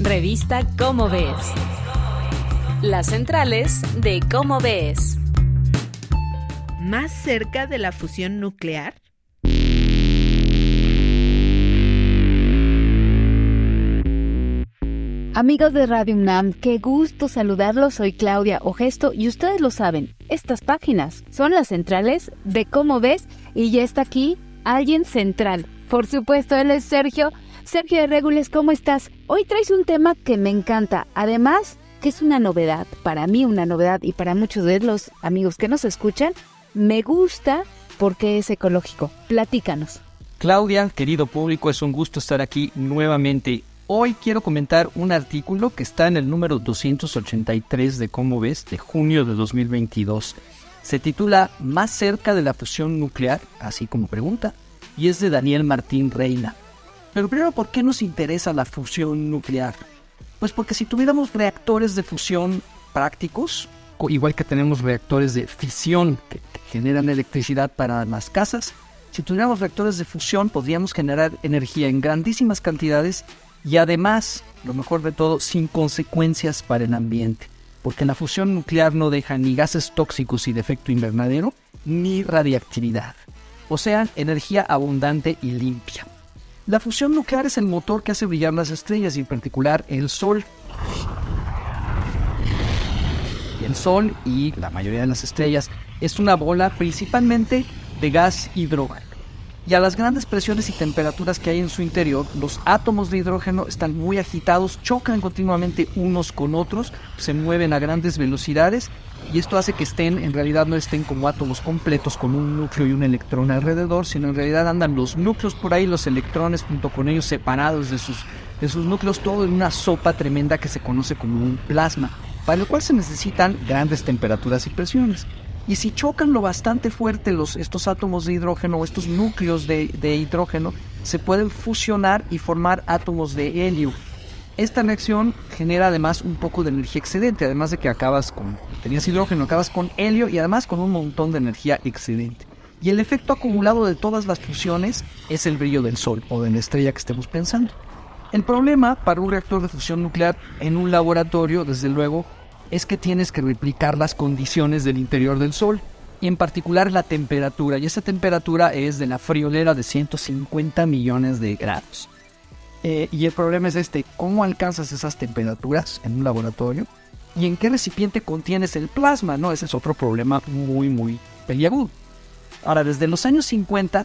Revista Cómo Ves. Las centrales de Cómo Ves. ¿Más cerca de la fusión nuclear? Amigos de Radio UNAM, qué gusto saludarlos. Soy Claudia Ogesto y ustedes lo saben, estas páginas son las centrales de Cómo Ves y ya está aquí alguien central. Por supuesto, él es Sergio. Sergio de Regules, ¿cómo estás? Hoy traes un tema que me encanta. Además, que es una novedad, para mí una novedad y para muchos de los amigos que nos escuchan, me gusta porque es ecológico. Platícanos. Claudia, querido público, es un gusto estar aquí nuevamente. Hoy quiero comentar un artículo que está en el número 283 de Cómo ves, de junio de 2022. Se titula Más cerca de la fusión nuclear, así como pregunta, y es de Daniel Martín Reina. Pero primero, ¿por qué nos interesa la fusión nuclear? Pues porque si tuviéramos reactores de fusión prácticos, igual que tenemos reactores de fisión que generan electricidad para las casas, si tuviéramos reactores de fusión podríamos generar energía en grandísimas cantidades y además, lo mejor de todo, sin consecuencias para el ambiente, porque la fusión nuclear no deja ni gases tóxicos y de efecto invernadero, ni radiactividad, o sea, energía abundante y limpia. La fusión nuclear es el motor que hace brillar las estrellas y en particular el Sol. El Sol y la mayoría de las estrellas es una bola principalmente de gas hidrógeno y a las grandes presiones y temperaturas que hay en su interior, los átomos de hidrógeno están muy agitados, chocan continuamente unos con otros, se mueven a grandes velocidades y esto hace que estén, en realidad no estén como átomos completos con un núcleo y un electrón alrededor, sino en realidad andan los núcleos por ahí, los electrones junto con ellos separados de sus, de sus núcleos, todo en una sopa tremenda que se conoce como un plasma, para lo cual se necesitan grandes temperaturas y presiones. Y si chocan lo bastante fuerte los, estos átomos de hidrógeno o estos núcleos de, de hidrógeno, se pueden fusionar y formar átomos de helio. Esta reacción genera además un poco de energía excedente, además de que acabas con, tenías hidrógeno, acabas con helio y además con un montón de energía excedente. Y el efecto acumulado de todas las fusiones es el brillo del Sol o de la estrella que estemos pensando. El problema para un reactor de fusión nuclear en un laboratorio, desde luego, es que tienes que replicar las condiciones del interior del Sol, y en particular la temperatura, y esa temperatura es de la friolera de 150 millones de grados. Eh, y el problema es este, ¿cómo alcanzas esas temperaturas en un laboratorio? ¿Y en qué recipiente contienes el plasma? No, ese es otro problema muy, muy peliagudo. Ahora, desde los años 50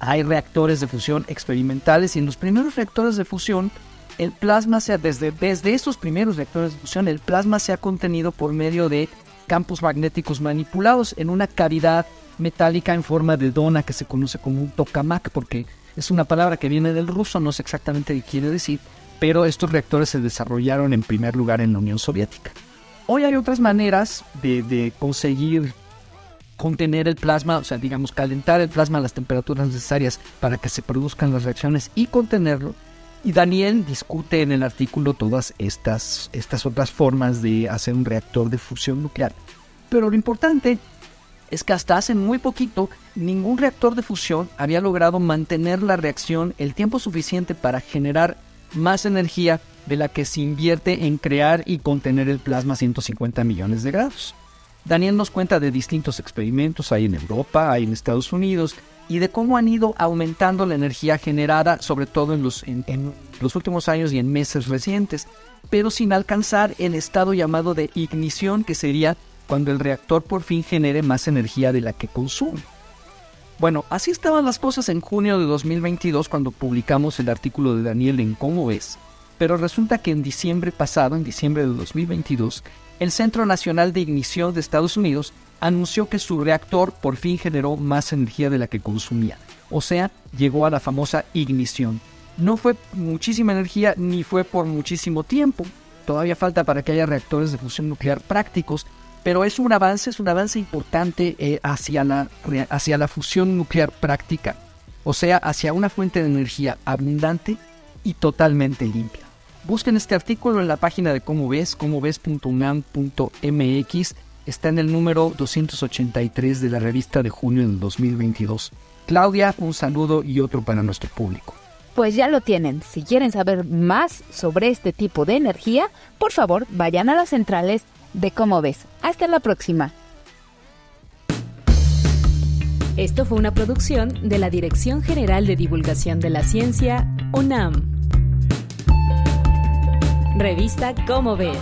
hay reactores de fusión experimentales y en los primeros reactores de fusión el plasma se desde, desde esos primeros reactores de fusión, el plasma se ha contenido por medio de campos magnéticos manipulados en una cavidad metálica en forma de dona que se conoce como un tokamak, porque es una palabra que viene del ruso, no sé exactamente qué quiere decir, pero estos reactores se desarrollaron en primer lugar en la Unión Soviética. Hoy hay otras maneras de, conseguir contener el plasma, o sea, digamos, calentar el plasma a las temperaturas necesarias para que se produzcan las reacciones y contenerlo y Daniel discute en el artículo todas estas, estas otras formas de hacer un reactor de fusión nuclear. Pero lo importante es que hasta hace muy poquito ningún reactor de fusión había logrado mantener la reacción el tiempo suficiente para generar más energía de la que se invierte en crear y contener el plasma a 150 millones de grados. Daniel nos cuenta de distintos experimentos, hay en Europa, hay en Estados Unidos, y de cómo han ido aumentando la energía generada, sobre todo en los, en, los últimos años y en meses recientes, pero sin alcanzar el estado llamado de ignición, que sería cuando el reactor por fin genere más energía de la que consume. Bueno, así estaban las cosas en junio de 2022 cuando publicamos el artículo de Daniel en Cómo ves, pero resulta que en diciembre pasado, en diciembre de 2022, el Centro Nacional de Ignición de Estados Unidos anunció que su reactor por fin generó más energía de la que consumía. O sea, llegó a la famosa ignición. No fue muchísima energía ni fue por muchísimo tiempo. Todavía falta para que haya reactores de fusión nuclear prácticos, pero es un avance, es un avance importante eh, hacia, la, hacia la fusión nuclear práctica. O sea, hacia una fuente de energía abundante y totalmente limpia. Busquen este artículo en la página de cómo ves, cómo ves.unam.mx está en el número 283 de la revista de junio del 2022. Claudia, un saludo y otro para nuestro público. Pues ya lo tienen. Si quieren saber más sobre este tipo de energía, por favor vayan a las centrales de Cómo ves. Hasta la próxima. Esto fue una producción de la Dirección General de Divulgación de la Ciencia, UNAM. Revista Cómo ves.